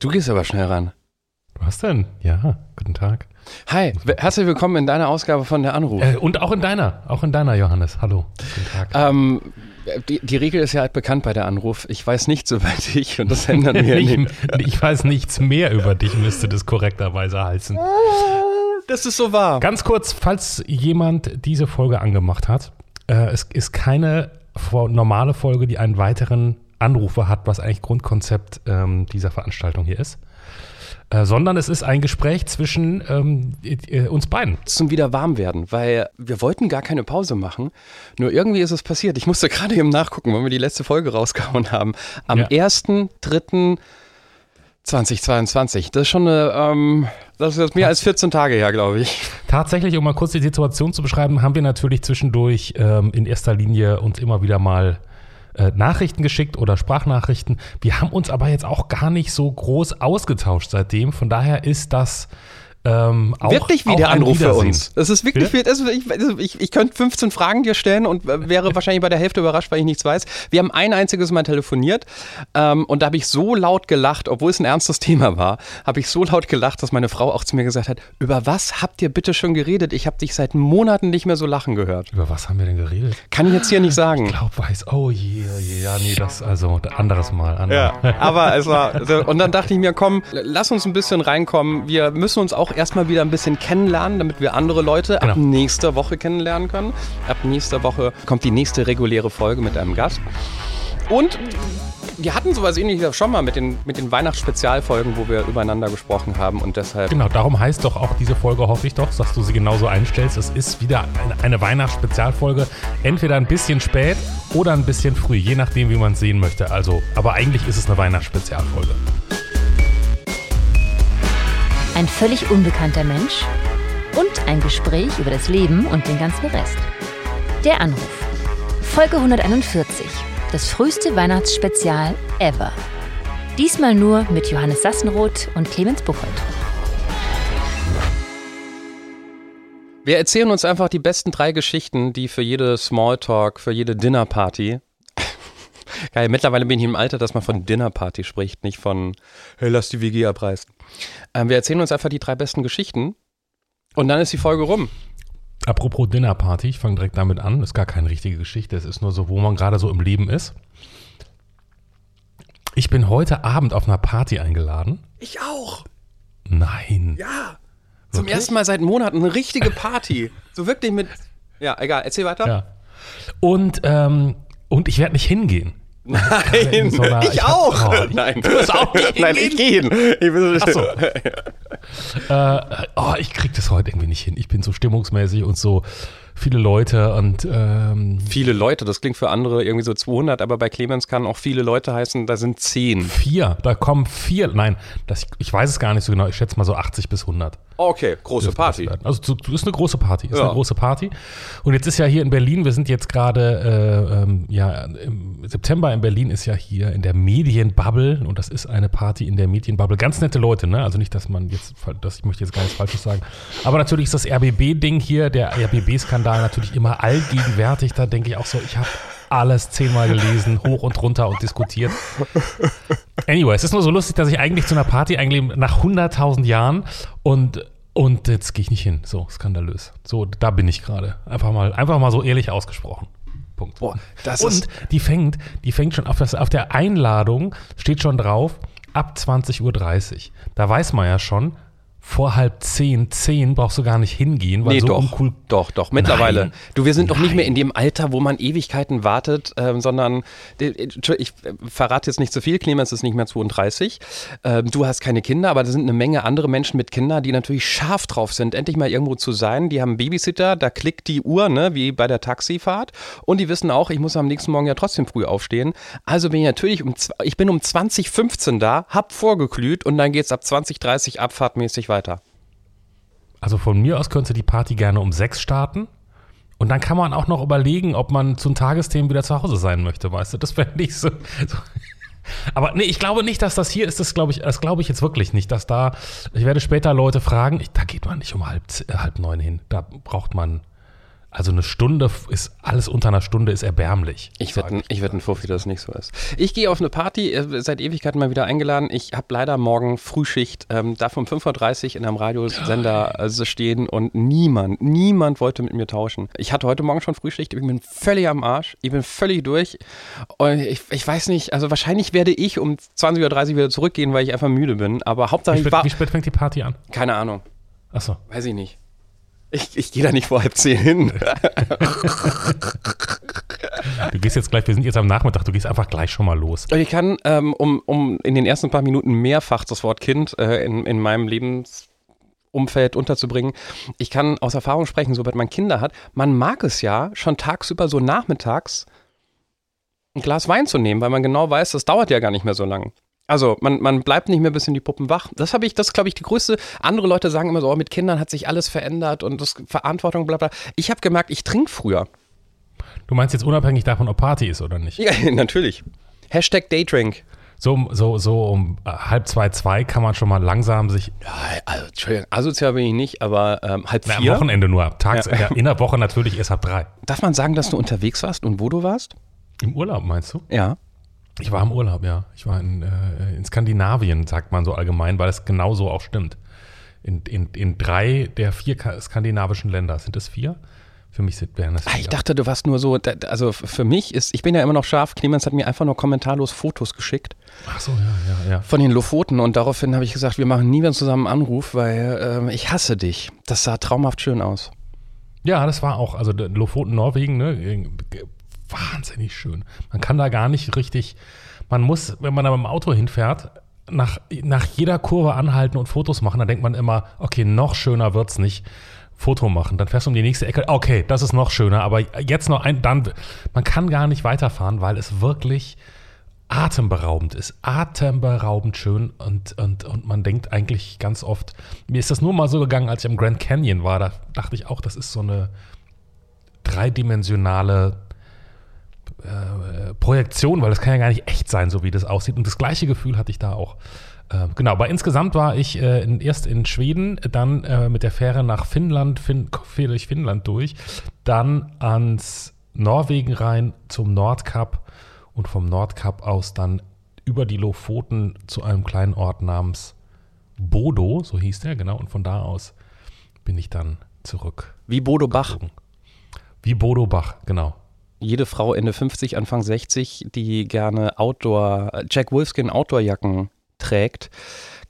Du gehst aber schnell ran. Was denn? Ja, guten Tag. Hi, herzlich willkommen in deiner Ausgabe von der Anruf. Äh, und auch in deiner, auch in deiner, Johannes. Hallo. Guten Tag. Ähm, die, die Regel ist ja halt bekannt bei der Anruf. Ich weiß nichts über dich und das ändern wir ich, nicht. ich weiß nichts mehr über dich, müsste das korrekterweise heißen. Das ist so wahr. Ganz kurz, falls jemand diese Folge angemacht hat, äh, es ist keine normale Folge, die einen weiteren Anrufer hat, was eigentlich Grundkonzept ähm, dieser Veranstaltung hier ist. Äh, sondern es ist ein Gespräch zwischen ähm, äh, uns beiden. Zum wieder warm werden, weil wir wollten gar keine Pause machen. Nur irgendwie ist es passiert. Ich musste gerade eben nachgucken, wann wir die letzte Folge rausgehauen haben. Am Ja. 1.3.2022. Das ist schon eine, ähm, das ist mehr als 14 Tage her, glaube ich. Tatsächlich, um mal kurz die Situation zu beschreiben, haben wir natürlich zwischendurch ähm, in erster Linie uns immer wieder mal äh, Nachrichten geschickt oder Sprachnachrichten. Wir haben uns aber jetzt auch gar nicht so groß ausgetauscht seitdem. Von daher ist das ähm, auch, wirklich wie auch Anruf für uns. Es ist wirklich, viel, also ich, also ich, ich könnte 15 Fragen dir stellen und äh, wäre wahrscheinlich bei der Hälfte überrascht, weil ich nichts weiß. Wir haben ein einziges Mal telefoniert ähm, und da habe ich so laut gelacht, obwohl es ein ernstes Thema war, habe ich so laut gelacht, dass meine Frau auch zu mir gesagt hat, über was habt ihr bitte schon geredet? Ich habe dich seit Monaten nicht mehr so lachen gehört. Über was haben wir denn geredet? Kann ich jetzt hier nicht sagen. Ich glaube, weiß. Oh je, oh je, ja, nee, das, also anderes Mal. Andere. Ja, aber es war. Und dann dachte ich mir, komm, lass uns ein bisschen reinkommen. Wir müssen uns auch erstmal wieder ein bisschen kennenlernen, damit wir andere Leute ab Genau. nächster Woche kennenlernen können. Ab nächster Woche kommt die nächste reguläre Folge mit einem Gast. Und wir hatten sowas ähnliches schon mal mit den, mit den Weihnachtsspezialfolgen, wo wir übereinander gesprochen haben und deshalb. Genau, darum heißt doch auch diese Folge, hoffe ich doch, dass du sie genauso einstellst. Es ist wieder eine, eine Weihnachtsspezialfolge. Entweder ein bisschen spät oder ein bisschen früh, je nachdem, wie man es sehen möchte. Also, aber eigentlich ist es eine Weihnachtsspezialfolge. Ein völlig unbekannter Mensch und ein Gespräch über das Leben und den ganzen Rest. Der Anruf. Folge 141. Das früheste Weihnachtsspezial ever. Diesmal nur mit Johannes Sassenroth und Clemens Buchholz. Wir erzählen uns einfach die besten drei Geschichten, die für jede Smalltalk, für jede Dinnerparty. Geil, mittlerweile bin ich im Alter, dass man von Dinnerparty spricht, nicht von hey, lass die WG abreißen. Ähm, wir erzählen uns einfach die drei besten Geschichten und dann ist die Folge rum. Apropos Dinnerparty, ich fange direkt damit an. Ist gar keine richtige Geschichte. Es ist nur so, wo man gerade so im Leben ist. Ich bin heute Abend auf einer Party eingeladen. Ich auch. Nein. Ja. Zum Wirklich? ersten Mal seit Monaten eine richtige Party. so wirklich mit. Ja, egal, erzähl weiter. Ja. Und, ähm, und ich werde nicht hingehen. Nein, in so einer- ich, ich hab- auch. oh, Nein, Du wirst auch nicht Nein, ich gehe hin. Ich will, Ach so. äh, oh, ich krieg das heute irgendwie nicht hin. Ich bin so stimmungsmäßig und so viele Leute und ähm, Viele Leute, das klingt für andere irgendwie so 200, aber bei Clemens kann auch viele Leute heißen, da sind 10. vier. Da kommen vier. Nein, das, ich weiß es gar nicht so genau. Ich schätze mal so 80 bis 100. Okay, große Party. Also so- das ist eine große Party. Ist Ja. eine große Party. Und jetzt ist ja hier in Berlin, wir sind jetzt gerade, äh, ähm, ja, im September in Berlin ist ja hier in der Medienbubble und das ist eine Party in der Medienbubble. Ganz nette Leute, ne? Also nicht, dass man jetzt, das, ich möchte jetzt gar nichts Falsches sagen. Aber natürlich ist das RBB-Ding hier, der RBB-Skandal natürlich immer allgegenwärtig. Da denke ich auch so, ich habe alles zehnmal gelesen, hoch und runter und diskutiert. Anyway, es ist nur so lustig, dass ich eigentlich zu einer Party eigentlich nach 100.000 Jahren und und jetzt gehe ich nicht hin. So skandalös. So, da bin ich gerade. Einfach mal, einfach mal so ehrlich ausgesprochen. Punkt. Boah, und die fängt, die fängt schon auf, das, auf der Einladung steht schon drauf ab 20.30 Uhr. Da weiß man ja schon, vor halb zehn, zehn brauchst du gar nicht hingehen, weil Nee, so doch, uncool. doch, doch, mittlerweile. Nein. Du, wir sind doch nicht mehr in dem Alter, wo man Ewigkeiten wartet, ähm, sondern äh, Entschuldigung, ich äh, verrate jetzt nicht zu viel, Clemens ist nicht mehr 32, ähm, du hast keine Kinder, aber da sind eine Menge andere Menschen mit Kindern, die natürlich scharf drauf sind, endlich mal irgendwo zu sein. Die haben einen Babysitter, da klickt die Uhr, ne, wie bei der Taxifahrt und die wissen auch, ich muss am nächsten Morgen ja trotzdem früh aufstehen. Also bin ich natürlich um, ich bin um 2015 da, hab vorgeglüht und dann geht's ab 2030 abfahrtmäßig weiter. Also von mir aus könnte die Party gerne um sechs starten. Und dann kann man auch noch überlegen, ob man zu den Tagesthemen wieder zu Hause sein möchte, weißt du? Das fände ich so. so. Aber nee, ich glaube nicht, dass das hier ist. Das glaube ich, das ich jetzt wirklich nicht, dass da. Ich werde später Leute fragen. Ich, da geht man nicht um halb, äh, halb neun hin. Da braucht man Also eine Stunde ist, alles unter einer Stunde ist erbärmlich. Ich wette, ich wette, Fuffi, dass es nicht so ist. Ich gehe auf eine Party, äh, seit Ewigkeiten mal wieder eingeladen. Ich habe leider morgen Frühschicht, ähm, darf um 5.30 Uhr in einem Radiosender also stehen und niemand, niemand wollte mit mir tauschen. Ich hatte heute Morgen schon Frühschicht, ich bin völlig am Arsch, ich bin völlig durch. Und ich, ich weiß nicht, also wahrscheinlich werde ich um 20.30 Uhr wieder zurückgehen, weil ich einfach müde bin. Aber Hauptsache Wie ich spät, war. wie spät fängt die Party an? Keine Ahnung, Achso. weiß ich nicht. Ich, ich gehe da nicht vor halb zehn hin. Du gehst jetzt gleich, wir sind jetzt am Nachmittag, du gehst einfach gleich schon mal los. Ich kann, ähm, um, um in den ersten paar Minuten mehrfach das Wort Kind äh, in, in meinem Lebensumfeld unterzubringen, ich kann aus Erfahrung sprechen, sobald man Kinder hat, man mag es ja schon tagsüber so nachmittags ein Glas Wein zu nehmen, weil man genau weiß, das dauert ja gar nicht mehr so lang. Also man, man bleibt nicht mehr bis in die Puppen wach. Das habe ich, das glaube ich, die größte. Andere Leute sagen immer so, oh, mit Kindern hat sich alles verändert und das Verantwortung, bla bla. Ich habe gemerkt, ich trinke früher. Du meinst jetzt unabhängig davon, ob Party ist oder nicht? Ja, natürlich. Hashtag Daydrink. So, um- so, so um äh, halb zwei, zwei kann man schon mal langsam sich, Ja, also, Entschuldigung, asozial bin ich nicht, aber ähm, halb na, am. Wochenende nur, tags, Ja. ja. in der Woche natürlich erst ab drei. Darf man sagen, dass du unterwegs warst und wo du warst? Im Urlaub meinst du? Ja. Ich war im Urlaub, ja. Ich war in, äh, in Skandinavien, sagt man so allgemein, weil es genauso auch stimmt. In, in, in drei der vier ka- skandinavischen Länder. Sind es vier? Für mich sind, wären es Ah, vier. ich dachte, du warst nur so, also für mich ist, ich bin ja immer noch scharf, Clemens hat mir einfach nur kommentarlos Fotos geschickt Ach so, ja, ja, ja. von den Lofoten und daraufhin habe ich gesagt, wir machen nie wieder zusammen einen Anruf, weil ähm, ich hasse dich. Das sah traumhaft schön aus. Ja, das war auch, also Lofoten, Norwegen, ne, äh, wahnsinnig schön. Man kann da gar nicht richtig, man muss, wenn man da mit dem Auto hinfährt, nach, nach jeder Kurve anhalten und Fotos machen, dann denkt man immer, okay, noch schöner wird's nicht. Foto machen, dann fährst du um die nächste Ecke, okay, das ist noch schöner, aber jetzt noch ein, dann, man kann gar nicht weiterfahren, weil es wirklich atemberaubend ist, atemberaubend schön und, und, und man denkt eigentlich ganz oft, mir ist das nur mal so gegangen, als ich im Grand Canyon war, da dachte ich auch, das ist so eine dreidimensionale äh, Projektion, weil das kann ja gar nicht echt sein, so wie das aussieht. Und das gleiche Gefühl hatte ich da auch. Äh, genau, aber insgesamt war ich äh, in, erst in Schweden, dann äh, mit der Fähre nach Finnland, fin quer durch Finnland durch, dann ans Norwegen rein zum Nordkap und vom Nordkap aus dann über die Lofoten zu einem kleinen Ort namens Bodo, so hieß der, genau, und von da aus bin ich dann zurück. Wie Bodo Bach. Wie Bodo Bach, genau. Jede Frau Ende 50, Anfang 60, die gerne Outdoor, Jack Wolfskin Outdoorjacken trägt,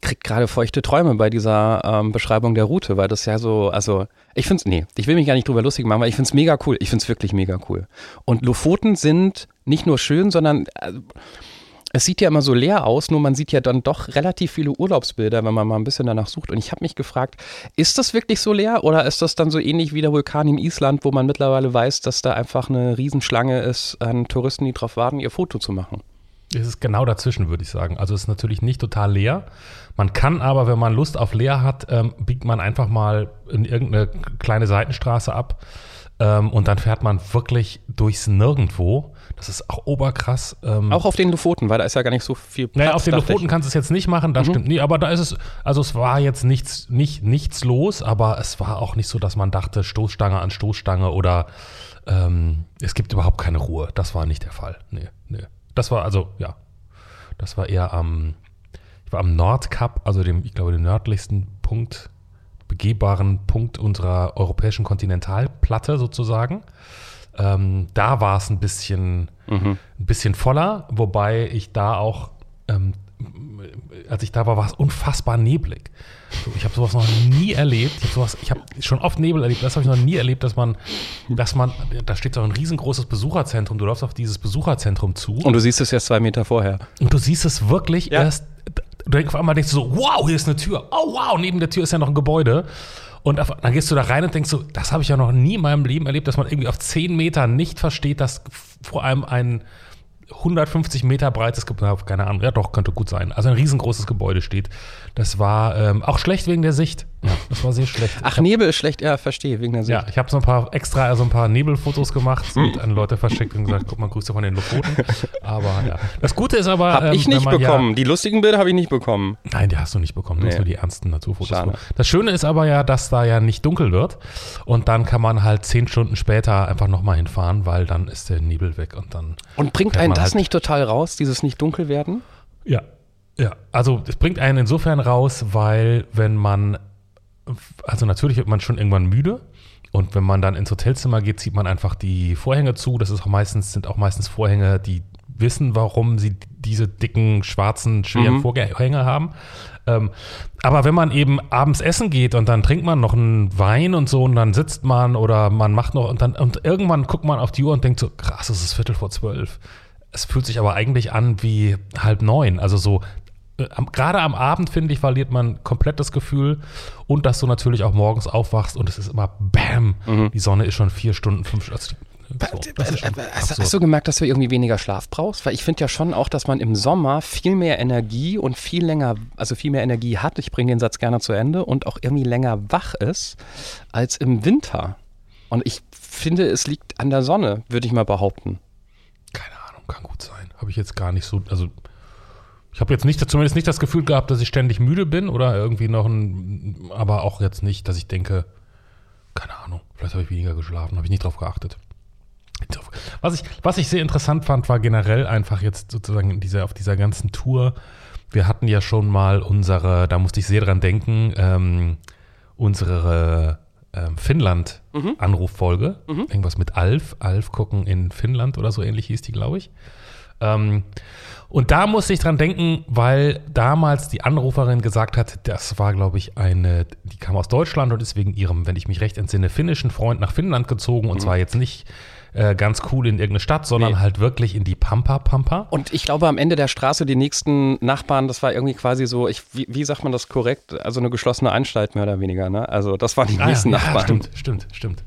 kriegt gerade feuchte Träume bei dieser ähm, Beschreibung der Route, weil das ja so, also ich finde es, nee, ich will mich gar nicht drüber lustig machen, weil ich finde es mega cool. Ich finde es wirklich mega cool. Und Lofoten sind nicht nur schön, sondern äh, es sieht ja immer so leer aus, nur man sieht ja dann doch relativ viele Urlaubsbilder, wenn man mal ein bisschen danach sucht. Und ich habe mich gefragt, ist das wirklich so leer oder ist das dann so ähnlich wie der Vulkan in Island, wo man mittlerweile weiß, dass da einfach eine Riesenschlange ist an Touristen, die drauf warten, ihr Foto zu machen? Es ist genau dazwischen, würde ich sagen. Also es ist natürlich nicht total leer. Man kann aber, wenn man Lust auf leer hat, ähm, biegt man einfach mal in irgendeine kleine Seitenstraße ab ähm, und dann fährt man wirklich durchs Nirgendwo. Das ist auch oberkrass. Ähm, Auch auf den Lofoten, weil da ist ja gar nicht so viel Platz. naja, auf den Lofoten ich. kannst du es jetzt nicht machen, das Mhm. stimmt. Nee, aber da ist es, also es war jetzt nichts, nicht, nichts los, aber es war auch nicht so, dass man dachte, Stoßstange an Stoßstange oder ähm, es gibt überhaupt keine Ruhe. Das war nicht der Fall. Nee, nee. Das war also, ja. Das war eher am, ich war am Nordkap, also dem, ich glaube, dem nördlichsten Punkt, begehbaren Punkt unserer europäischen Kontinentalplatte sozusagen. Ähm, da war es ein bisschen, Mhm. ein bisschen voller, wobei ich da auch, ähm, als ich da war, war es unfassbar neblig. So, ich habe sowas noch nie erlebt. Ich habe habe schon oft Nebel erlebt. Das habe ich noch nie erlebt, dass man, dass man, da steht so ein riesengroßes Besucherzentrum. Du läufst auf dieses Besucherzentrum zu Und du siehst es jetzt zwei Meter vorher. und du siehst es wirklich Ja. erst. Du denkst auf einmal denkst du so, wow, hier ist eine Tür. Oh wow, neben der Tür ist ja noch ein Gebäude. Und dann gehst du da rein und denkst so, das habe ich ja noch nie in meinem Leben erlebt, dass man irgendwie auf 10 Meter nicht versteht, dass vor allem ein 150 Meter breites Gebäude, keine Ahnung, ja doch, könnte gut sein, also ein riesengroßes Gebäude steht. Das war ähm, auch schlecht wegen der Sicht. Ja, das war sehr schlecht. Ach, Nebel ist schlecht, ja, verstehe, wegen der Sicht. Ja, ich habe so ein paar extra, so ein paar Nebelfotos gemacht und an Leute verschickt und gesagt, guck mal, Grüße von den Lofoten. Aber ja. Das Gute ist aber. Hab ähm, ich nicht man bekommen. Ja, Die lustigen Bilder habe ich nicht bekommen. nein, die hast du nicht bekommen. Nur Nee. so die ernsten Naturfotos. Schade. Das Schöne ist aber ja, dass da ja nicht dunkel wird. Und dann kann man halt zehn Stunden später einfach nochmal hinfahren, weil dann ist der Nebel weg und dann. Und bringt einen das halt- nicht total raus, dieses nicht dunkel werden? Ja. Ja. Also, es bringt einen insofern raus, weil, wenn man. Also, natürlich wird man schon irgendwann müde. Und wenn man dann ins Hotelzimmer geht, zieht man einfach die Vorhänge zu. Das ist auch meistens, sind auch meistens Vorhänge, die wissen, warum sie diese dicken, schwarzen, schweren Mhm. Vorhänge haben. Ähm, aber wenn man eben abends essen geht und dann trinkt man noch einen Wein und so und dann sitzt man oder man macht noch und dann und irgendwann guckt man auf die Uhr und denkt so, krass, es ist Viertel vor zwölf. Es fühlt sich aber eigentlich an wie halb neun. Also so, gerade am Abend, finde ich, verliert man komplett das Gefühl und dass du natürlich auch morgens aufwachst und es ist immer BAM, die Sonne ist schon vier Stunden, fünf also, so, das ist schon Hast, hast du gemerkt, dass du irgendwie weniger Schlaf brauchst? Weil ich finde ja schon auch, dass man im Sommer viel mehr Energie und viel länger, also viel mehr Energie hat, ich bringe den Satz gerne zu Ende, und auch irgendwie länger wach ist als im Winter. Und ich finde, es liegt an der Sonne, würde ich mal behaupten. Keine Ahnung, kann gut sein. Habe ich jetzt gar nicht so, also ich habe jetzt nicht, zumindest nicht das Gefühl gehabt, dass ich ständig müde bin oder irgendwie noch ein, aber auch jetzt nicht, dass ich denke, keine Ahnung, vielleicht habe ich weniger geschlafen, habe ich nicht drauf geachtet. Was ich, was ich sehr interessant fand, war generell einfach jetzt sozusagen in dieser, auf dieser ganzen Tour. Wir hatten ja schon mal unsere, da musste ich sehr dran denken, ähm, unsere ähm, Finnland-Anruffolge. Irgendwas mit Alf, Alf gucken in Finnland oder so ähnlich hieß die, glaube ich. Ähm, und da musste ich dran denken, weil damals die Anruferin gesagt hat, das war, glaube ich, eine, die kam aus Deutschland und ist wegen ihrem, wenn ich mich recht entsinne, finnischen Freund nach Finnland gezogen und zwar jetzt nicht äh, ganz cool in irgendeine Stadt, sondern Nee. halt wirklich in die Pampa Pampa. Und ich glaube, am Ende der Straße, die nächsten Nachbarn, das war irgendwie quasi so, ich, wie, wie sagt man das korrekt? Also eine geschlossene Anstalt mehr oder weniger, ne? Also das waren die Ah, nächsten ja, Nachbarn. stimmt, stimmt, stimmt.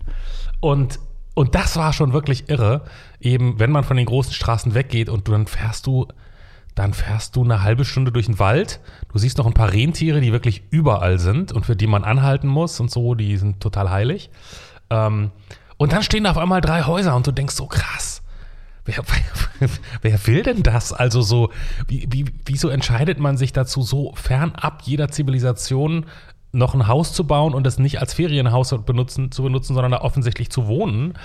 Und, und das war schon wirklich irre. Eben, wenn man von den großen Straßen weggeht und dann fährst du, dann fährst du eine halbe Stunde durch den Wald. Du siehst noch ein paar Rentiere, die wirklich überall sind und für die man anhalten muss und so, die sind total heilig. Ähm, und dann stehen da auf einmal drei Häuser und du denkst so krass. Wer, wer, wer will denn das? Also so, wie, wie, wieso entscheidet man sich dazu, so fernab jeder Zivilisation noch ein Haus zu bauen und das nicht als Ferienhaus benutzen, zu benutzen, sondern da offensichtlich zu wohnen?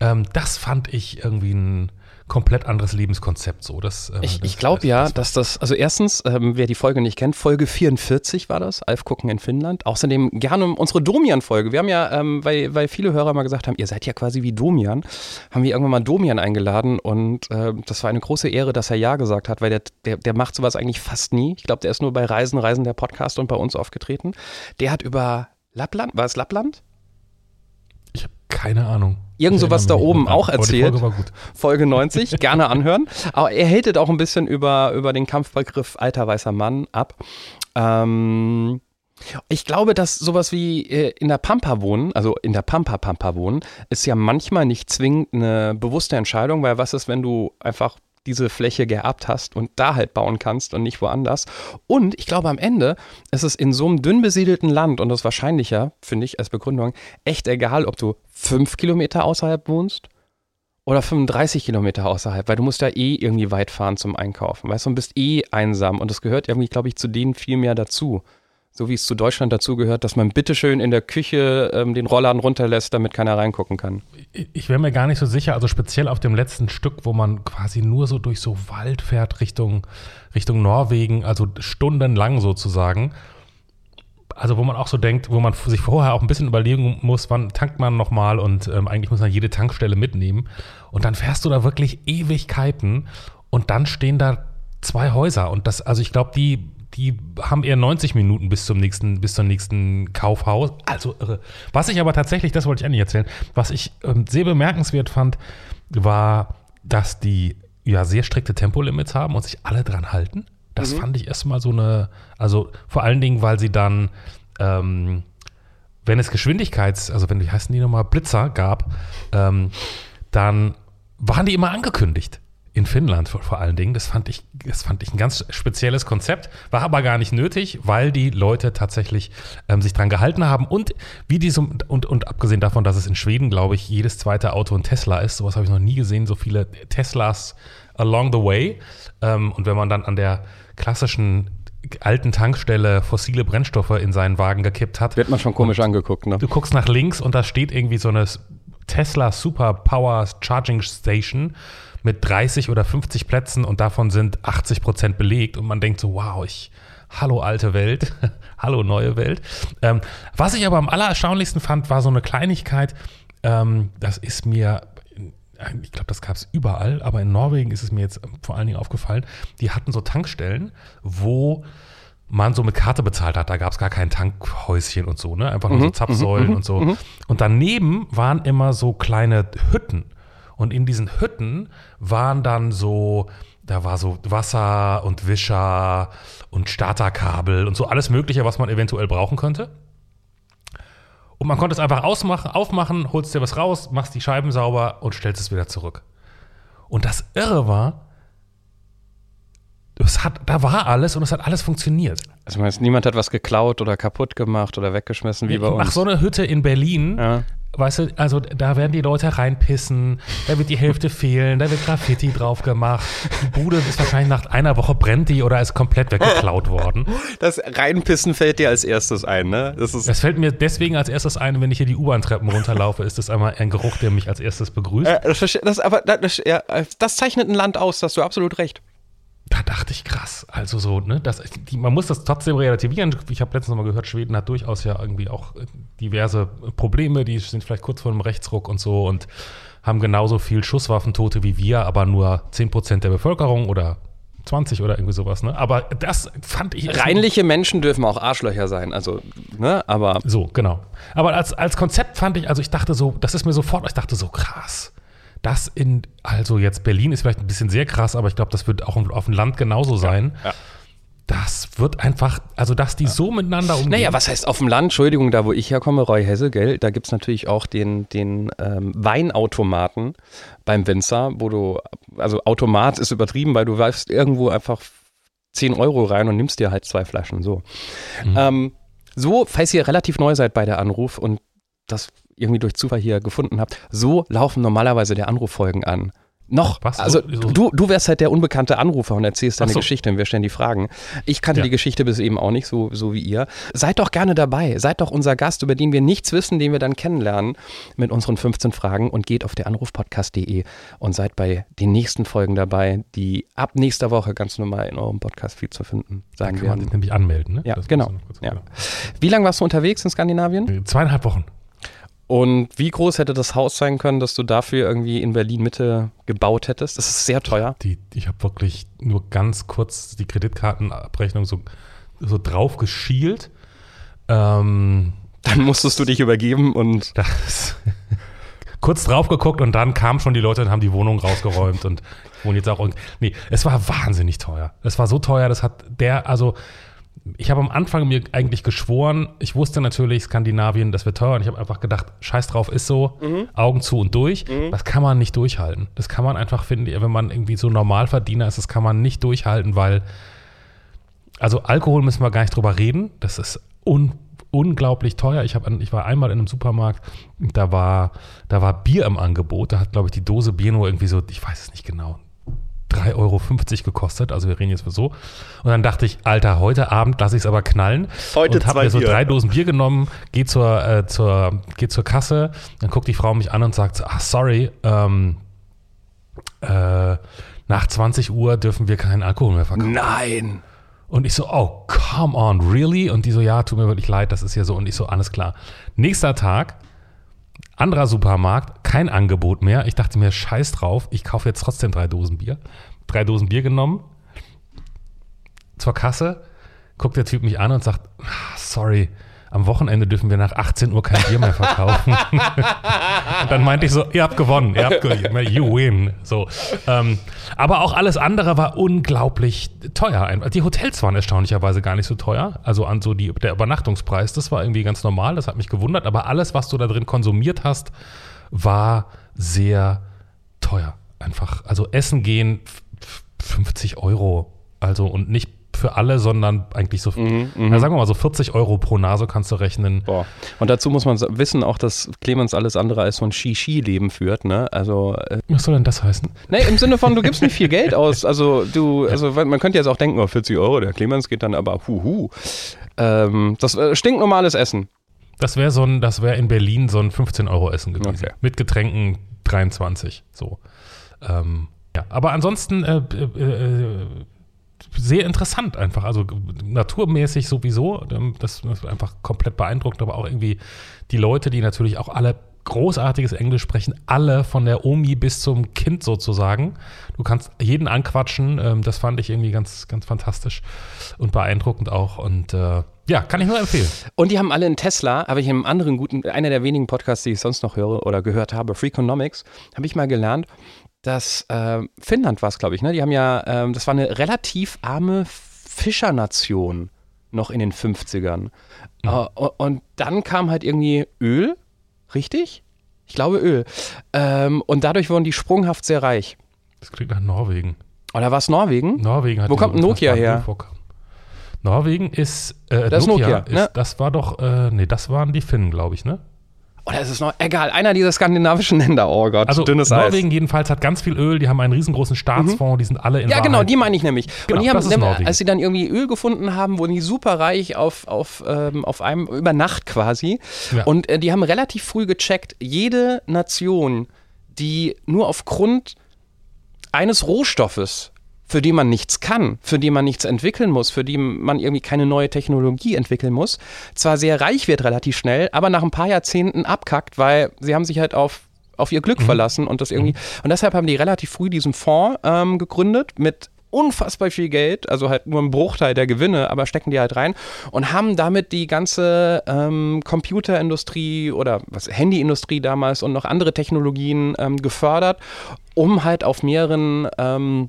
Ähm, das fand ich irgendwie ein komplett anderes Lebenskonzept. So, das, äh, Ich, ich glaube ja, das- dass das, also erstens, ähm, wer die Folge nicht kennt, Folge 44 war das, Alf gucken in Finnland. Außerdem gerne unsere Domian-Folge. Wir haben ja, ähm, weil, weil viele Hörer mal gesagt haben, ihr seid ja quasi wie Domian, haben wir irgendwann mal Domian eingeladen und ähm, das war eine große Ehre, dass er Ja gesagt hat, weil der, der, der macht sowas eigentlich fast nie. Ich glaube, der ist nur bei Reisen, Reisen der Podcast und bei uns aufgetreten. Der hat über Lappland, war es Lappland? Keine Ahnung. Irgend sowas da oben auch die erzählt. Folge. Folge 90, gerne anhören. Aber er hatet auch ein bisschen über, über den Kampfbegriff alter weißer Mann ab. Ähm, ich glaube, dass sowas wie äh, in der Pampa wohnen, also in der Pampa Pampa wohnen, ist ja manchmal nicht zwingend eine bewusste Entscheidung, weil was ist, wenn du einfach diese Fläche geerbt hast und da halt bauen kannst und nicht woanders. Und ich glaube, am Ende ist es in so einem dünn besiedelten Land, und das wahrscheinlicher, finde ich, als Begründung, echt egal, ob du fünf Kilometer außerhalb wohnst oder 35 Kilometer außerhalb, weil du musst ja eh irgendwie weit fahren zum Einkaufen, weißt du, und bist eh einsam und das gehört irgendwie, glaube ich, zu denen viel mehr dazu. So wie es zu Deutschland dazu gehört, dass man bitteschön in der Küche ähm, den Rollladen runterlässt, damit keiner reingucken kann. Ich- Ich wäre mir gar nicht so sicher, also speziell auf dem letzten Stück, wo man quasi nur so durch so Wald fährt Richtung, Richtung Norwegen, also stundenlang sozusagen. Also wo man auch so denkt, wo man sich vorher auch ein bisschen überlegen muss, wann tankt man nochmal und ähm, eigentlich muss man jede Tankstelle mitnehmen. Und dann fährst du da wirklich Ewigkeiten und dann stehen da zwei Häuser. Und das, also ich glaube, die, die haben eher 90 Minuten bis zum nächsten, bis zum nächsten Kaufhaus. Also irre. Was ich aber tatsächlich, das wollte ich eigentlich erzählen, was ich ähm, sehr bemerkenswert fand, war, dass die ja sehr strikte Tempolimits haben und sich alle dran halten. Das fand ich erstmal so eine, also vor allen Dingen, weil sie dann, ähm, wenn es Geschwindigkeits, also wenn, wie heißen die nochmal, Blitzer gab, ähm, dann waren die immer angekündigt. In Finnland vor, allen Dingen. Das fand, ich, das fand ich ein ganz spezielles Konzept, war aber gar nicht nötig, weil die Leute tatsächlich ähm, sich dran gehalten haben und wie diese, und, und abgesehen davon, dass es in Schweden, glaube ich, jedes zweite Auto ein Tesla ist, sowas habe ich noch nie gesehen, so viele Teslas along the way. Ähm, und wenn man dann an der klassischen alten Tankstelle fossile Brennstoffe in seinen Wagen gekippt hat. Wird man schon komisch angeguckt, ne? Du guckst nach links und da steht irgendwie so eine Tesla Super Power Charging Station mit 30 oder 50 Plätzen und davon sind 80 Prozent belegt und man denkt so, wow, ich, hallo alte Welt, hallo neue Welt. Ähm, was ich aber am allererstaunlichsten fand, war so eine Kleinigkeit, ähm, das ist mir ich glaube, das gab es überall, aber in Norwegen ist es mir jetzt vor allen Dingen aufgefallen, die hatten so Tankstellen, wo man so mit Karte bezahlt hat. Da gab es gar kein Tankhäuschen und so, ne? Einfach nur so Mhm, Zapfsäulen mhm, und so. mhm. Und daneben waren immer so kleine Hütten. Und in diesen Hütten waren dann so, da war so Wasser und Wischer und Starterkabel und so alles Mögliche, was man eventuell brauchen könnte. Und man konnte es einfach ausmachen, aufmachen, holst dir was raus, machst die Scheiben sauber und stellst es wieder zurück. Und das Irre war, es hat, da war alles und es hat alles funktioniert. Also meinst, niemand hat was geklaut oder kaputt gemacht oder weggeschmissen wie bei uns. Ach, so eine Hütte in Berlin, Ja. Weißt du, also da werden die Leute reinpissen, da wird die Hälfte fehlen, da wird Graffiti drauf gemacht. Die Bude ist wahrscheinlich nach einer Woche brennt die oder ist komplett weggeklaut worden. Das Reinpissen fällt dir als erstes ein, ne? Das Das fällt mir deswegen als erstes ein, wenn ich hier die U-Bahn-Treppen runterlaufe, ist das einmal ein Geruch, der mich als erstes begrüßt. Äh, das, das, aber das, ja, das zeichnet ein Land aus, da hast du absolut recht. Da dachte ich krass. Also so, ne, das, die, man muss das trotzdem relativieren. Ich habe letztens noch mal gehört, Schweden hat durchaus ja irgendwie auch äh, diverse Probleme. Die sind vielleicht kurz vor einem Rechtsruck und so und haben genauso viel Schusswaffentote wie wir, aber nur 10% der Bevölkerung oder 20 oder irgendwie sowas. Ne? Aber das fand ich. Reinliche Menschen dürfen auch Arschlöcher sein, also, ne, aber So, genau. Aber als, als Konzept fand ich, also ich dachte so, das ist mir sofort, ich dachte so krass. Das in, also jetzt Berlin ist vielleicht ein bisschen sehr krass, aber ich glaube, das wird auch auf dem Land genauso sein. ja. Das wird einfach, also dass die so miteinander umgehen. Naja, was heißt auf dem Land? Entschuldigung, da wo ich herkomme, Roy Hesse, gell, da gibt es natürlich auch den, den ähm, Weinautomaten beim Winzer, wo du, also Automat ist übertrieben, weil du werfst irgendwo einfach 10 Euro rein und nimmst dir halt zwei Flaschen, so. Mhm. Ähm, so, falls ihr relativ neu seid bei der Anruf und das irgendwie durch Zufall hier gefunden habt, so laufen normalerweise der Anruffolgen an. Noch. Was? So- Also so- du, du wärst halt der unbekannte Anrufer und erzählst deine so. Geschichte und wir stellen die Fragen. Ich kannte Ja. die Geschichte bis eben auch nicht, so, so wie ihr. Seid doch gerne dabei. Seid doch unser Gast, über den wir nichts wissen, den wir dann kennenlernen mit unseren 15 Fragen und geht auf der Anrufpodcast.de und seid bei den nächsten Folgen dabei, die ab nächster Woche ganz normal in eurem Podcast viel zu finden da sein kann man sich nämlich anmelden. Ne? Ja, Das genau. Ja. Wie lange warst du unterwegs in Skandinavien? Zweieinhalb Wochen. Und wie groß hätte das Haus sein können, dass du dafür irgendwie in Berlin Mitte gebaut hättest? Das ist sehr teuer. Die, ich habe wirklich nur ganz kurz die Kreditkartenabrechnung so, so drauf geschielt. Ähm, Dann musstest du dich übergeben und das kurz drauf geguckt und dann kamen schon die Leute und haben die Wohnung rausgeräumt und ich wohne jetzt auch irgend- nee, es war wahnsinnig teuer. Es war so teuer, das hat der also ich habe am Anfang mir eigentlich geschworen, ich wusste natürlich Skandinavien, das wird teuer und ich habe einfach gedacht, scheiß drauf ist so, Augen zu und durch. Das kann man nicht durchhalten. Das kann man einfach finden, wenn man irgendwie so Normalverdiener ist, das kann man nicht durchhalten, weil also Alkohol müssen wir gar nicht drüber reden. Das ist un unglaublich teuer. Ich, hab, ich war einmal in einem Supermarkt, da war, da war Bier im Angebot. Da hat, glaube ich, die Dose Bier nur irgendwie so, ich weiß es nicht genau, 3,50 Euro gekostet. Also wir reden jetzt mal so. Und dann dachte ich, Alter, heute Abend lasse ich es aber knallen. Heute und habe mir so drei Dosen Bier genommen, geh zur, äh, zur, geh zur Kasse. Dann guckt die Frau mich an und sagt, ah, sorry, ähm, äh, nach 20 Uhr dürfen wir keinen Alkohol mehr verkaufen. nein. Und ich so, oh, come on, really? Und die so, ja, tut mir wirklich leid, das ist hier so. Und ich so, alles klar. Nächster Tag, anderer Supermarkt, kein Angebot mehr. Ich dachte mir, scheiß drauf, ich kaufe jetzt trotzdem drei Dosen Bier. Drei Dosen Bier genommen, zur Kasse, guckt der Typ mich an und sagt, ah, sorry, am Wochenende dürfen wir nach 18 Uhr kein Bier mehr verkaufen. und dann meinte ich so, ihr habt gewonnen, ihr habt gewonnen, you win. So, ähm, aber auch alles andere war unglaublich teuer. Die Hotels waren erstaunlicherweise gar nicht so teuer. Also an so die, der Übernachtungspreis, das war irgendwie ganz normal, das hat mich gewundert. Aber alles, was du da drin konsumiert hast, war sehr teuer. einfach, also Essen gehen 50 Euro. Also und nicht für alle, sondern eigentlich so, mhm, na, sagen wir mal so 40 Euro pro Nase kannst du rechnen. Boah. Und dazu muss man wissen auch, dass Clemens alles andere als so ein Shishi-Leben führt, ne? Also. Äh, Was soll denn das heißen? Ne, im Sinne von, du gibst nicht viel Geld aus. Also du, also man könnte jetzt auch denken, oh, 40 Euro, der Clemens geht dann aber huhu. Ähm, das äh, stinknormales Essen. Das wäre so ein, das wäre in Berlin so ein 15-Euro-Essen gewesen. Okay. Mit Getränken 23. So. Ähm, ja, aber ansonsten äh, äh, äh sehr interessant einfach. Also naturmäßig sowieso. Ähm, das ist einfach komplett beeindruckend, aber auch irgendwie die Leute, die natürlich auch alle großartiges Englisch sprechen, alle von der Omi bis zum Kind sozusagen. Du kannst jeden anquatschen. Ähm, das fand ich irgendwie ganz, ganz fantastisch und beeindruckend auch. Und äh, ja, kann ich nur empfehlen. Und die haben alle einen Tesla, habe ich in einem anderen guten, einer der wenigen Podcasts, die ich sonst noch höre oder gehört habe, Freakonomics, habe ich mal gelernt, dass äh, Finnland war es, glaube ich, ne? Die haben ja, äh, das war eine relativ arme Fischernation noch in den 50ern. Mhm. Uh, und dann kam halt irgendwie Öl, richtig? Ich glaube Öl. Ähm, und dadurch wurden die sprunghaft sehr reich. Das klingt nach Norwegen. Oder war es Norwegen? Norwegen hat Wo kommt Nokia her? Norwegen ist, äh, das Nokia, Nokia ist, ne? das war doch, äh, nee, das waren die Finnen, glaube ich, ne? Oder ist es noch, egal, einer dieser skandinavischen Länder, oh Gott, also dünnes Norwegen Eis. jedenfalls hat ganz viel Öl, die haben einen riesengroßen Staatsfonds, mhm. die sind alle in Ja, genau, Wahrheit. genau, die meine ich nämlich. Genau, und die haben, als sie dann irgendwie Öl gefunden haben, wurden die super reich auf, auf, ähm, auf einem, über Nacht quasi. Ja. Und äh, die haben relativ früh gecheckt, jede Nation, die nur aufgrund eines Rohstoffes für die man nichts kann, für die man nichts entwickeln muss, für die man irgendwie keine neue Technologie entwickeln muss, zwar sehr reich wird relativ schnell, aber nach ein paar Jahrzehnten abkackt, weil sie haben sich halt auf auf ihr Glück mhm. verlassen und das irgendwie mhm. und deshalb haben die relativ früh diesen Fonds ähm, gegründet mit unfassbar viel Geld, also halt nur ein Bruchteil der Gewinne, aber stecken die halt rein und haben damit die ganze ähm, Computerindustrie oder was Handyindustrie damals und noch andere Technologien ähm, gefördert, um halt auf mehreren ähm,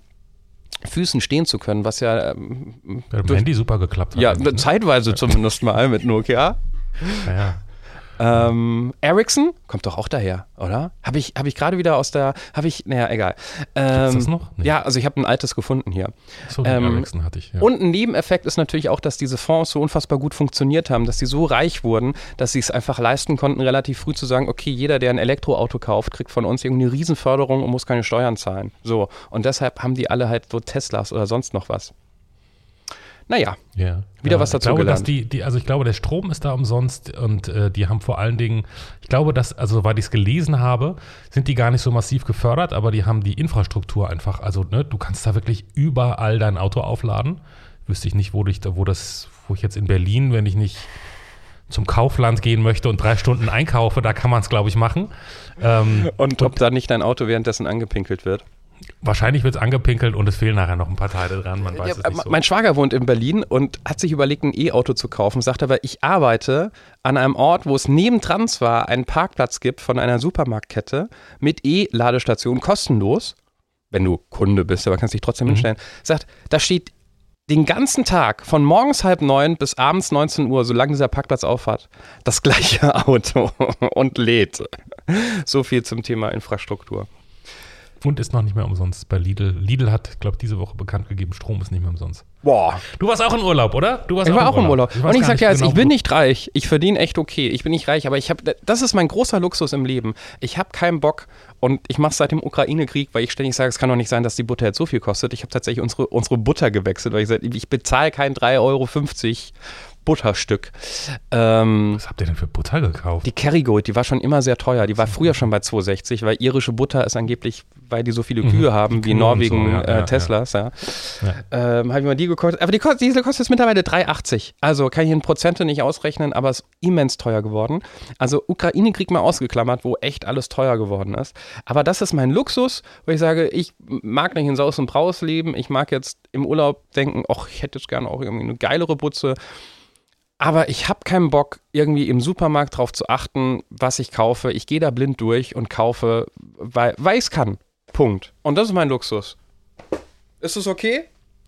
Füßen stehen zu können, was ja, ähm, ja Handy super geklappt hat. Ja, ne? zeitweise zumindest mal mit Nokia. Ja, ja. Ähm, Ericsson kommt doch auch daher, oder? Habe ich, hab ich gerade wieder aus der, habe ich, naja, egal. Ähm, Gibt's das noch? Nee. Ja, also ich habe ein altes gefunden hier. So, ähm, Ericsson hatte ich, ja. Und ein Nebeneffekt ist natürlich auch, dass diese Fonds so unfassbar gut funktioniert haben, dass sie so reich wurden, dass sie es einfach leisten konnten, relativ früh zu sagen, okay, jeder, der ein Elektroauto kauft, kriegt von uns irgendeine Riesenförderung und muss keine Steuern zahlen. So. Und deshalb haben die alle halt so Teslas oder sonst noch was. Naja, ja. wieder ja, was dazu ich glaube, gelernt. Dass die, die, also ich glaube, der Strom ist da umsonst und äh, die haben vor allen Dingen, ich glaube, dass, also weil ich es gelesen habe, sind die gar nicht so massiv gefördert, aber die haben die Infrastruktur einfach, also ne, du kannst da wirklich überall dein Auto aufladen. Wüsste ich nicht, wo ich, wo das, wo ich jetzt in Berlin, wenn ich nicht zum Kaufland gehen möchte und drei Stunden einkaufe, da kann man es, glaube ich, machen. Ähm, und ob und, da nicht dein Auto währenddessen angepinkelt wird? Wahrscheinlich wird es angepinkelt und es fehlen nachher noch ein paar Teile dran. Man weiß ja, es nicht so. Mein Schwager wohnt in Berlin und hat sich überlegt, ein E-Auto zu kaufen. Sagt aber, ich arbeite an einem Ort, wo es nebendran zwar einen Parkplatz gibt von einer Supermarktkette mit E-Ladestation kostenlos. Wenn du Kunde bist, aber kannst dich trotzdem mhm. hinstellen. Sagt, da steht den ganzen Tag von morgens halb neun bis abends 19 Uhr, solange dieser Parkplatz aufhat, das gleiche Auto und lädt. So viel zum Thema Infrastruktur. Und ist noch nicht mehr umsonst bei Lidl. Lidl hat, glaube ich, diese Woche bekannt gegeben, Strom ist nicht mehr umsonst. Boah. Du warst auch in Urlaub, oder? Du warst ich auch war auch im Urlaub. Ich und ich sag ja, also, genau, ich bin nicht reich. Ich verdiene echt okay. Ich bin nicht reich, aber ich habe, das ist mein großer Luxus im Leben. Ich habe keinen Bock und ich mache es seit dem Ukraine-Krieg, weil ich ständig sage, es kann doch nicht sein, dass die Butter jetzt so viel kostet. Ich habe tatsächlich unsere, unsere Butter gewechselt, weil ich sage, ich bezahle kein 3,50 Euro Butterstück. Ähm, Was habt ihr denn für Butter gekauft? Die Kerrygold, die war schon immer sehr teuer. Die war früher schon bei 2,60, weil irische Butter ist angeblich, weil die so viele mhm. Kühe mhm. haben, wie Norwegen so, ja, äh, Teslas. Ja. ja. Ähm, Habe ich mal die gekostet. Aber die, Diesel kostet jetzt mittlerweile 3,80. Also kann ich in Prozente nicht ausrechnen, aber ist immens teuer geworden. Also Ukraine-Krieg mal ausgeklammert, wo echt alles teuer geworden ist. Aber das ist mein Luxus, wo ich sage, ich mag nicht in Saus und Braus leben. Ich mag jetzt im Urlaub denken, ach, ich hätte jetzt gerne auch irgendwie eine geilere Butze. Aber ich habe keinen Bock, irgendwie im Supermarkt darauf zu achten, was ich kaufe. Ich gehe da blind durch und kaufe, weil, weil ich es kann. Punkt. Und das ist mein Luxus. Ist es okay?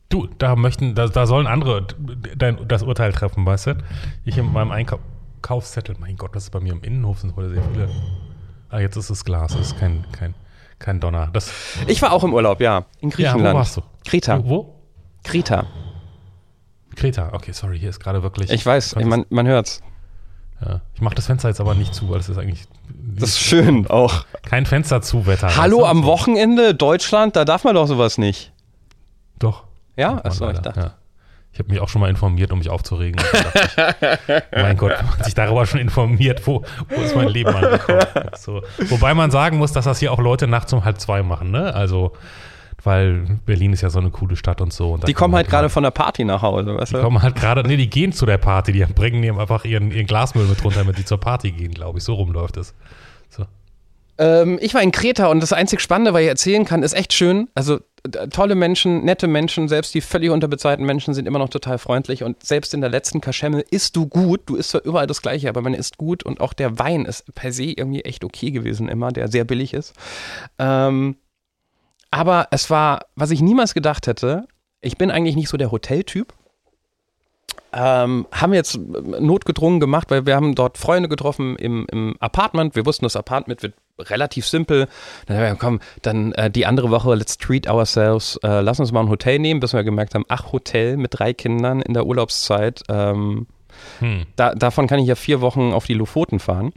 Du, da möchten, da, da sollen andere dein, das Urteil treffen, weißt du? Ich in meinem Einkaufszettel, mein Gott, das ist bei mir im Innenhof, sind heute sehr viele. Ah, jetzt ist es Glas, es ist kein, kein, kein Donner. Das, Ich war auch im Urlaub, ja. In ja, Griechenland. wo warst du? Kreta. Wo? Kreta. Kreta. Okay, sorry, hier ist gerade wirklich. Ich weiß, Konntest- man, man hört's. ja. Ich mache das Fenster jetzt aber nicht zu, weil es ist eigentlich Das ist schön auch. kein Fenster zu Wetter. Hallo am Wochenende, Deutschland, da darf man doch sowas nicht. Doch. Ja? Achso, ich dachte. Ja. Ich habe mich auch schon mal informiert, um mich aufzuregen. Ich, mein Gott, wenn man sich darüber schon informiert, wo, wo ist mein Leben angekommen? So. Wobei man sagen muss, dass das hier auch Leute nachts um halb zwei machen, ne? Also, weil Berlin ist ja so eine coole Stadt und so. Und Die kommen halt immer- gerade von der Party nach Hause, weißt Die du? kommen halt gerade, nee, die gehen zu der Party, die bringen ihm einfach ihren, ihren Glasmüll mit runter, damit die zur Party gehen, glaube ich. So rumläuft es. So. Ähm, ich war in Kreta und das einzig Spannende, was ich erzählen kann, ist echt schön. Also tolle Menschen, nette Menschen, selbst die völlig unterbezahlten Menschen sind immer noch total freundlich und selbst in der letzten Kaschemme isst du gut. Du isst zwar überall das Gleiche, aber man isst gut und auch der Wein ist per se irgendwie echt okay gewesen immer, der sehr billig ist. Ähm, aber es war, was ich niemals gedacht hätte, ich bin eigentlich nicht so der Hoteltyp. Ähm, haben wir jetzt notgedrungen gemacht, weil wir haben dort Freunde getroffen im, im Apartment. Wir wussten, das Apartment wird relativ simpel. Dann haben wir, komm, dann äh, die andere Woche, let's treat ourselves. Äh, lass uns mal ein Hotel nehmen, bis wir gemerkt haben, ach, Hotel mit drei Kindern in der Urlaubszeit. Ähm, Hm. da, davon kann ich ja vier Wochen auf die Lofoten fahren.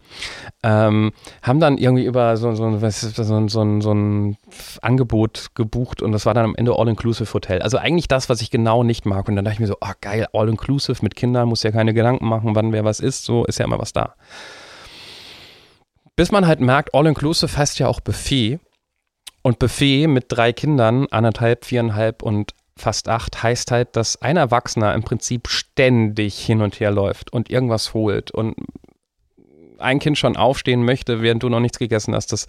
Ähm, haben dann irgendwie über so, so, was so, so, so ein Angebot gebucht und das war dann am Ende All-Inclusive-Hotel. Also eigentlich das, was ich genau nicht mag. Und dann dachte ich mir so, oh geil, All-Inclusive mit Kindern, muss ja keine Gedanken machen, wann wer was ist, so ist ja immer was da. Bis man halt merkt, All-Inclusive heißt ja auch Buffet. Und Buffet mit drei Kindern, anderthalb, viereinhalb und fast acht, heißt halt, dass ein Erwachsener im Prinzip ständig hin und her läuft und irgendwas holt und ein Kind schon aufstehen möchte, während du noch nichts gegessen hast. Das,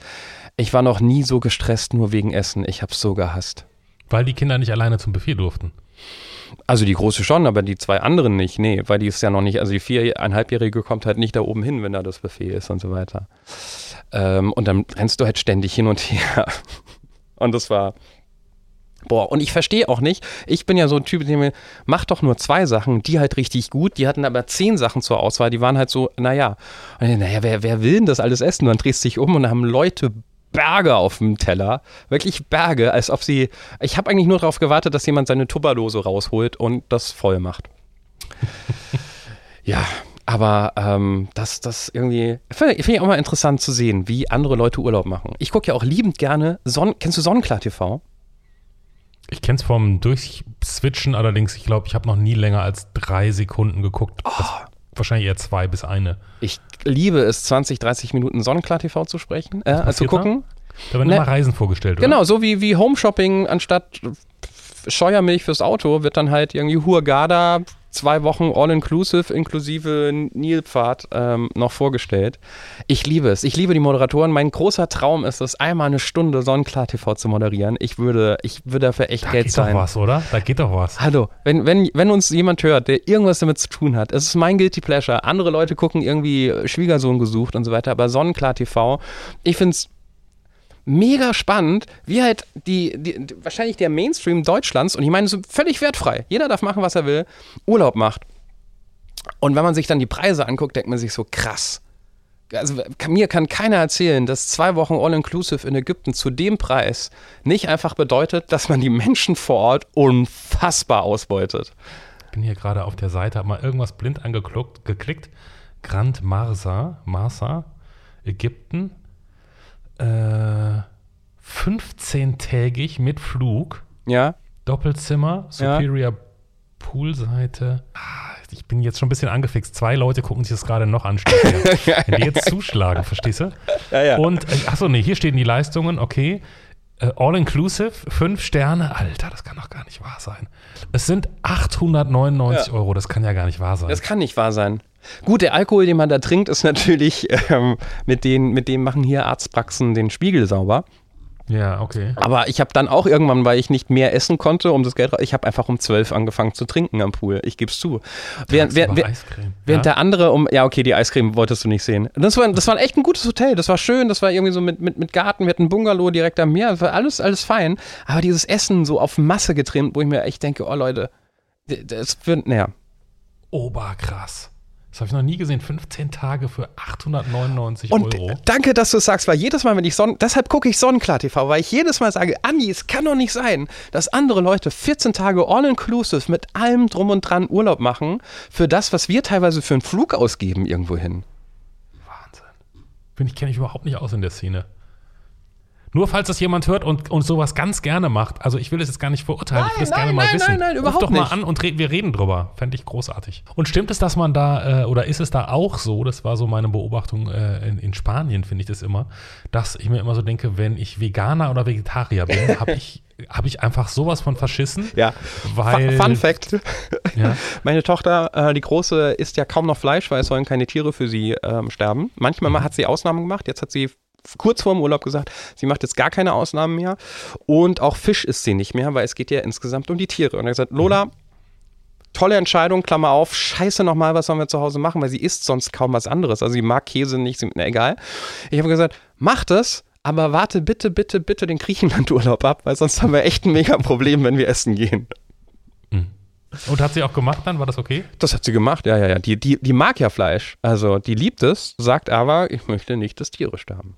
ich war noch nie so gestresst, nur wegen Essen. Ich hab's so gehasst. Weil die Kinder nicht alleine zum Buffet durften. Also die große schon, aber die zwei anderen nicht. Nee, weil die ist ja noch nicht, also die viereinhalbjährige kommt halt nicht da oben hin, wenn da das Buffet ist und so weiter. Ähm, und dann rennst du halt ständig hin und her. Und das war, boah, und ich verstehe auch nicht, ich bin ja so ein Typ, der mir, macht doch nur zwei Sachen, die halt richtig gut, die hatten aber zehn Sachen zur Auswahl, die waren halt so, naja, und naja, wer, wer will denn das alles essen? Und dann drehst du dich um und dann haben Leute Berge auf dem Teller, wirklich Berge, als ob sie, ich habe eigentlich nur darauf gewartet, dass jemand seine Tupperdose rausholt und das voll macht. ja, aber ähm, das, das irgendwie, finde find ich auch mal interessant zu sehen, wie andere Leute Urlaub machen. Ich gucke ja auch liebend gerne, Son kennst du Sonnenklar TV? Ich kenne es vom Durchswitchen, allerdings, ich glaube, ich habe noch nie länger als drei Sekunden geguckt. Oh. Wahrscheinlich eher zwei bis eine. Ich liebe es, 20, 30 Minuten Sonnenklar TV zu sprechen, äh, zu gucken. Da werden Ne- immer Reisen vorgestellt, oder? Genau, so wie, wie Home Shopping anstatt Scheuermilch fürs Auto wird dann halt irgendwie Hurghada, zwei Wochen All-Inclusive inklusive Nilpfad ähm, noch vorgestellt. Ich liebe es. Ich liebe die Moderatoren. Mein großer Traum ist es, einmal eine Stunde Sonnenklar TV zu moderieren. Ich würde, ich würde dafür echt Da Geld geht zahlen. doch was, oder? Da geht doch was. Hallo, wenn, wenn, wenn uns jemand hört, der irgendwas damit zu tun hat, es ist mein Guilty Pleasure. Andere Leute gucken irgendwie Schwiegersohn gesucht und so weiter, aber Sonnenklar TV, ich finde es mega spannend, wie halt die, die, wahrscheinlich der Mainstream Deutschlands, und ich meine, so völlig wertfrei, jeder darf machen, was er will, Urlaub macht. Und wenn man sich dann die Preise anguckt, denkt man sich so, krass. Also mir kann keiner erzählen, dass zwei Wochen All-Inclusive in Ägypten zu dem Preis nicht einfach bedeutet, dass man die Menschen vor Ort unfassbar ausbeutet. Ich bin hier gerade auf der Seite, habe mal irgendwas blind angeklickt, geklickt. Grand Marsa, Marsa, Ägypten. Äh, 15-tägig mit Flug, Ja, Doppelzimmer, Superior Poolseite. Ah, Ich bin jetzt schon ein bisschen angefixt. Zwei Leute gucken sich das gerade noch an. Wenn die jetzt zuschlagen, verstehst du? ja, ja. Und, äh, achso, nee, hier stehen die Leistungen, okay. Äh, All-inclusive, fünf Sterne. Alter, das kann doch gar nicht wahr sein. Es sind 899 Ja. Euro, das kann ja gar nicht wahr sein. Das kann nicht wahr sein. Gut, der Alkohol, den man da trinkt, ist natürlich, ähm, mit, den, mit dem machen hier Arztpraxen den Spiegel sauber. ja, okay. Aber ich habe dann auch irgendwann, weil ich nicht mehr essen konnte, um das Geld, ich habe einfach um 12 angefangen zu trinken am Pool. Ich gebe es zu. Während, während, während, Eiscreme. während ja? der andere um, ja okay, die Eiscreme wolltest du nicht sehen. Das war, das war echt ein gutes Hotel, das war schön, das war irgendwie so mit, mit, mit Garten, wir hatten ein Bungalow direkt am Meer, das war alles, alles fein. Aber dieses Essen so auf Masse getrimmt, wo ich mir echt denke, oh Leute, das wird, naja. Oberkrass. Das habe ich noch nie gesehen. 15 Tage für 899 Und Euro. danke, dass du es sagst, weil jedes Mal, wenn ich Sonnen, deshalb gucke ich Sonnenklar TV, weil ich jedes Mal sage, Andi, es kann doch nicht sein, dass andere Leute 14 Tage all-inclusive mit allem drum und dran Urlaub machen für das, was wir teilweise für einen Flug ausgeben irgendwo hin. Wahnsinn. Bin ich, kenne ich überhaupt nicht aus in der Szene. Nur falls das jemand hört und, und sowas ganz gerne macht. Also ich will es jetzt gar nicht verurteilen, ich will es Nein, gerne nein, mal nein, wissen. nein, nein, Ruf überhaupt doch mal nicht. an und re wir reden drüber. Fände ich großartig. Und stimmt es, dass man da, äh, oder ist es da auch so, das war so meine Beobachtung äh, in, in Spanien, finde ich das immer, dass ich mir immer so denke, wenn ich Veganer oder Vegetarier bin, habe ich, hab ich einfach sowas von verschissen. Ja, Weil, Fun Fact. Ja. Meine Tochter, äh, die Große, isst ja kaum noch Fleisch, weil es sollen keine Tiere für sie ähm, sterben. Manchmal mal hat sie Ausnahmen gemacht. Jetzt hat sie kurz vor dem Urlaub gesagt, sie macht jetzt gar keine Ausnahmen mehr. Und auch Fisch isst sie nicht mehr, weil es geht ja insgesamt um die Tiere. Und er hat gesagt, Lola, tolle Entscheidung, Klammer auf, scheiße nochmal, was sollen wir zu Hause machen, weil sie isst sonst kaum was anderes. Also sie mag Käse nicht, sie, na, egal. Ich habe gesagt, mach das, aber warte bitte, bitte, bitte den Griechenland-Urlaub ab, weil sonst haben wir echt ein mega Problem, wenn wir essen gehen. Und hat sie auch gemacht dann? War das okay? Das hat sie gemacht, ja, ja, ja. Die, die, die mag ja Fleisch. Also die liebt es, sagt aber, ich möchte nicht, dass Tiere sterben.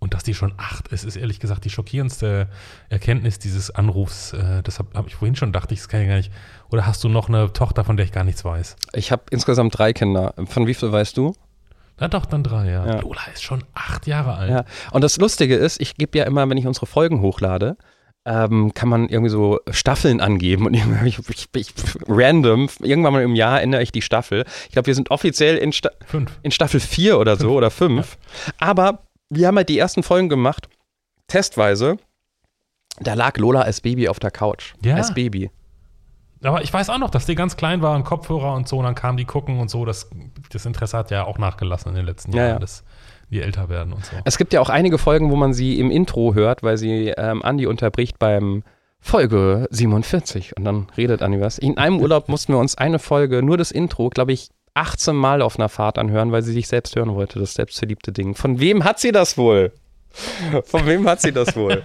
Und dass die schon acht ist, ist ehrlich gesagt die schockierendste Erkenntnis dieses Anrufs. Äh, das habe hab ich vorhin schon dachte ich, das kann ich gar nicht. Oder hast du noch eine Tochter, von der ich gar nichts weiß? Ich habe insgesamt drei Kinder. Von wie viel weißt du? Na doch, dann drei, ja. Ja. Lola ist schon acht Jahre alt. Ja. Und das Lustige ist, ich gebe ja immer, wenn ich unsere Folgen hochlade, ähm, kann man irgendwie so Staffeln angeben und ich, ich, ich, random, irgendwann mal im Jahr ändere ich die Staffel. Ich glaube, wir sind offiziell in, Sta Fünf. in Staffel 4 oder so oder 5. Aber wir haben halt die ersten Folgen gemacht, testweise. Da lag Lola als Baby auf der Couch. Ja. Als Baby. Aber ich weiß auch noch, dass die ganz klein war und Kopfhörer und so, und dann kamen die gucken und so. Das, das Interesse hat ja auch nachgelassen in den letzten Ja, Jahren, ja. dass die älter werden und so. Es gibt ja auch einige Folgen, wo man sie im Intro hört, weil sie ähm, Andi unterbricht beim Folge 47 und dann redet Andi was. In einem Urlaub mussten wir uns eine Folge, nur das Intro, glaube ich, 18 Mal auf einer Fahrt anhören, weil sie sich selbst hören wollte, das selbstverliebte Ding. Von wem hat sie das wohl? Von wem hat sie das wohl?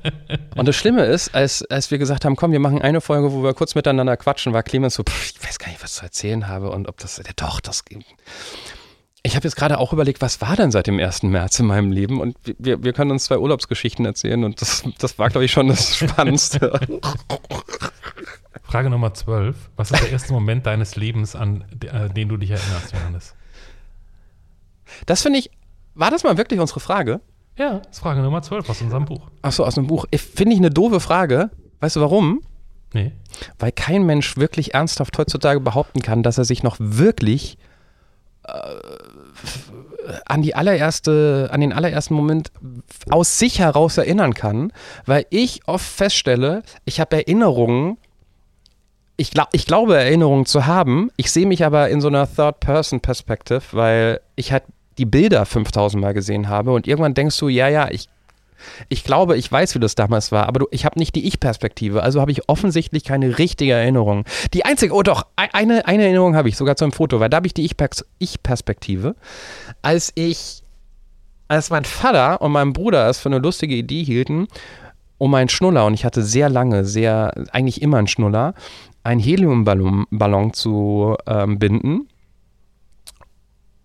Und das Schlimme ist, als, als wir gesagt haben, komm, wir machen eine Folge, wo wir kurz miteinander quatschen, war Clemens so, pff, ich weiß gar nicht, was ich zu erzählen habe und ob das, ja, doch, das ich habe jetzt gerade auch überlegt, was war denn seit dem 1. März in meinem Leben? Und wir, wir können uns zwei Urlaubsgeschichten erzählen und das, das war, glaube ich, schon das Spannendste. Frage Nummer 12. Was ist der erste Moment deines Lebens, an äh, den du dich erinnerst, Johannes? Das finde ich, war das mal wirklich unsere Frage? Ja, das ist Frage Nummer 12 aus unserem Buch. Achso, aus dem Buch. Finde ich eine doofe Frage. Weißt du warum? Nee. Weil kein Mensch wirklich ernsthaft heutzutage behaupten kann, dass er sich noch wirklich äh, an die allererste, an den allerersten Moment aus sich heraus erinnern kann, weil ich oft feststelle, ich habe Erinnerungen, ich, glaub, ich glaube Erinnerungen zu haben, ich sehe mich aber in so einer Third-Person-Perspective, weil ich halt die Bilder 5000 Mal gesehen habe und irgendwann denkst du, ja, ja, ich ich glaube, ich weiß, wie das damals war, aber du, ich habe nicht die Ich-Perspektive. Also habe ich offensichtlich keine richtige Erinnerung. Die einzige, oh doch, ei- eine, eine Erinnerung habe ich, sogar zu einem Foto, weil da habe ich die Ich-Pers- Ich-Perspektive. Als ich, als mein Vater und mein Bruder es für eine lustige Idee hielten, um einen Schnuller, und ich hatte sehr lange, sehr, eigentlich immer einen Schnuller, einen Heliumballon Ballon zu ähm, binden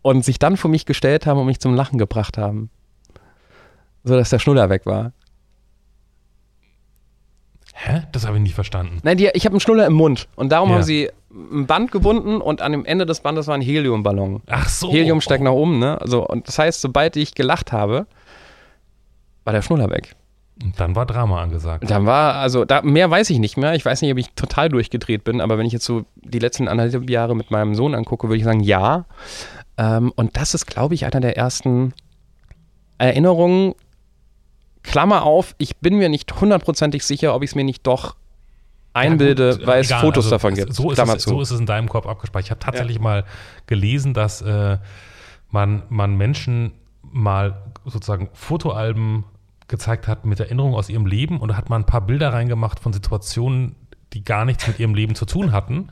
und sich dann vor mich gestellt haben und mich zum Lachen gebracht haben so dass der Schnuller weg war. Hä? Das habe ich nicht verstanden. Nein, die, ich habe einen Schnuller im Mund und darum Ja. haben sie ein Band gebunden und an dem Ende des Bandes war ein Heliumballon. Ach so. Helium steigt nach oben, ne? Also, und das heißt, sobald ich gelacht habe, war der Schnuller weg. Und dann war Drama angesagt. Dann war, also, da, mehr weiß ich nicht mehr. Ich weiß nicht, ob ich total durchgedreht bin, aber wenn ich jetzt so die letzten anderthalb Jahre mit meinem Sohn angucke, würde ich sagen, ja. Ähm, und das ist, glaube ich, einer der ersten Erinnerungen. Klammer auf, ich bin mir nicht hundertprozentig sicher, ob ich es mir nicht doch einbilde, Ja, gut, weil es egal, Fotos also davon gibt. So ist, Klammer es, zu. so ist es in deinem Kopf abgespeichert. Ich habe tatsächlich mal gelesen, dass äh, man, man Menschen mal sozusagen Fotoalben gezeigt hat mit Erinnerungen aus ihrem Leben und da hat man ein paar Bilder reingemacht von Situationen, die gar nichts mit ihrem Leben zu tun hatten.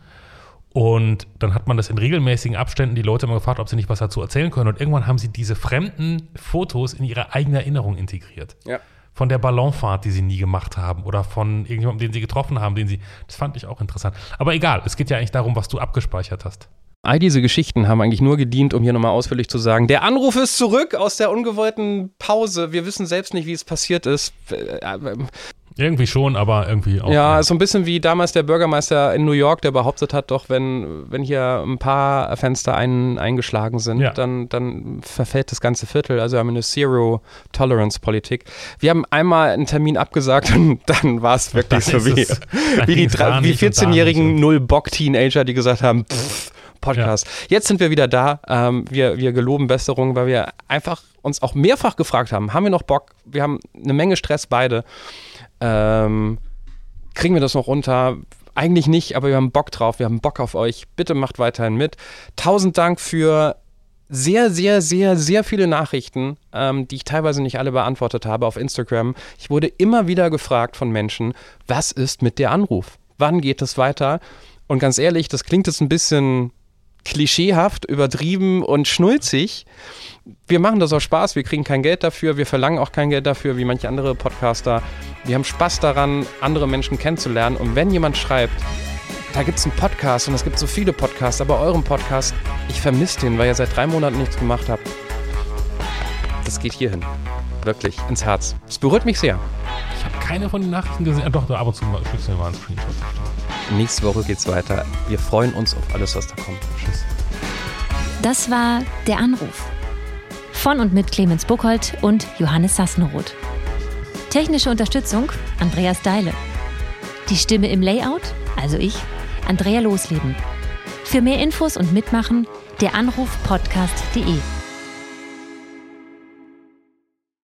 Und dann hat man das in regelmäßigen Abständen die Leute mal gefragt, ob sie nicht was dazu erzählen können. Und irgendwann haben sie diese fremden Fotos in ihre eigene Erinnerung integriert Ja. von der Ballonfahrt, die sie nie gemacht haben oder von irgendjemandem, den sie getroffen haben, den sie. Das fand ich auch interessant. Aber egal, es geht ja eigentlich darum, was du abgespeichert hast. All diese Geschichten haben eigentlich nur gedient, um hier nochmal ausführlich zu sagen, der Anruf ist zurück aus der ungewollten Pause. Wir wissen selbst nicht, wie es passiert ist. Irgendwie schon, aber irgendwie auch. Ja, so ein bisschen wie damals der Bürgermeister in New York, der behauptet hat, doch, wenn, wenn hier ein paar Fenster ein, eingeschlagen sind, ja. dann, dann verfällt das ganze Viertel. Also wir haben eine Zero-Tolerance-Politik. Wir haben einmal einen Termin abgesagt und dann war es wirklich so wie, wie die, wie 14-jährigen Null-Bock-Teenager, die gesagt haben, pff, Podcast. Ja. Jetzt sind wir wieder da. Ähm, wir, wir geloben Besserung, weil wir einfach uns auch mehrfach gefragt haben, haben wir noch Bock? Wir haben eine Menge Stress beide. Ähm, kriegen wir das noch runter? Eigentlich nicht, aber wir haben Bock drauf, wir haben Bock auf euch. Bitte macht weiterhin mit. Tausend Dank für sehr, sehr, sehr, sehr viele Nachrichten, ähm, die ich teilweise nicht alle beantwortet habe auf Instagram. Ich wurde immer wieder gefragt von Menschen, was ist mit der Anruf? Wann geht es weiter? Und ganz ehrlich, das klingt jetzt ein bisschen klischeehaft, übertrieben und schnulzig. Wir machen das aus Spaß, wir kriegen kein Geld dafür, wir verlangen auch kein Geld dafür, wie manche andere Podcaster. Wir haben Spaß daran, andere Menschen kennenzulernen. Und wenn jemand schreibt, da gibt es einen Podcast und es gibt so viele Podcasts, aber euren Podcast, ich vermisse den, weil ihr seit drei Monaten nichts gemacht habt. Das geht hierhin. Wirklich, ins Herz. Es berührt mich sehr. Ich habe keine von den Nachrichten gesehen. Doch, ab und zu schickst du mir mal einen Screenshot. Nächste Woche geht's weiter. Wir freuen uns auf alles, was da kommt. Tschüss. Das war der Anruf. Von und mit Clemens Buchholz und Johannes Sassenroth. Technische Unterstützung Andreas Deile. Die Stimme im Layout, also ich, Andrea Losleben. Für mehr Infos und Mitmachen der Anruf podcast.de.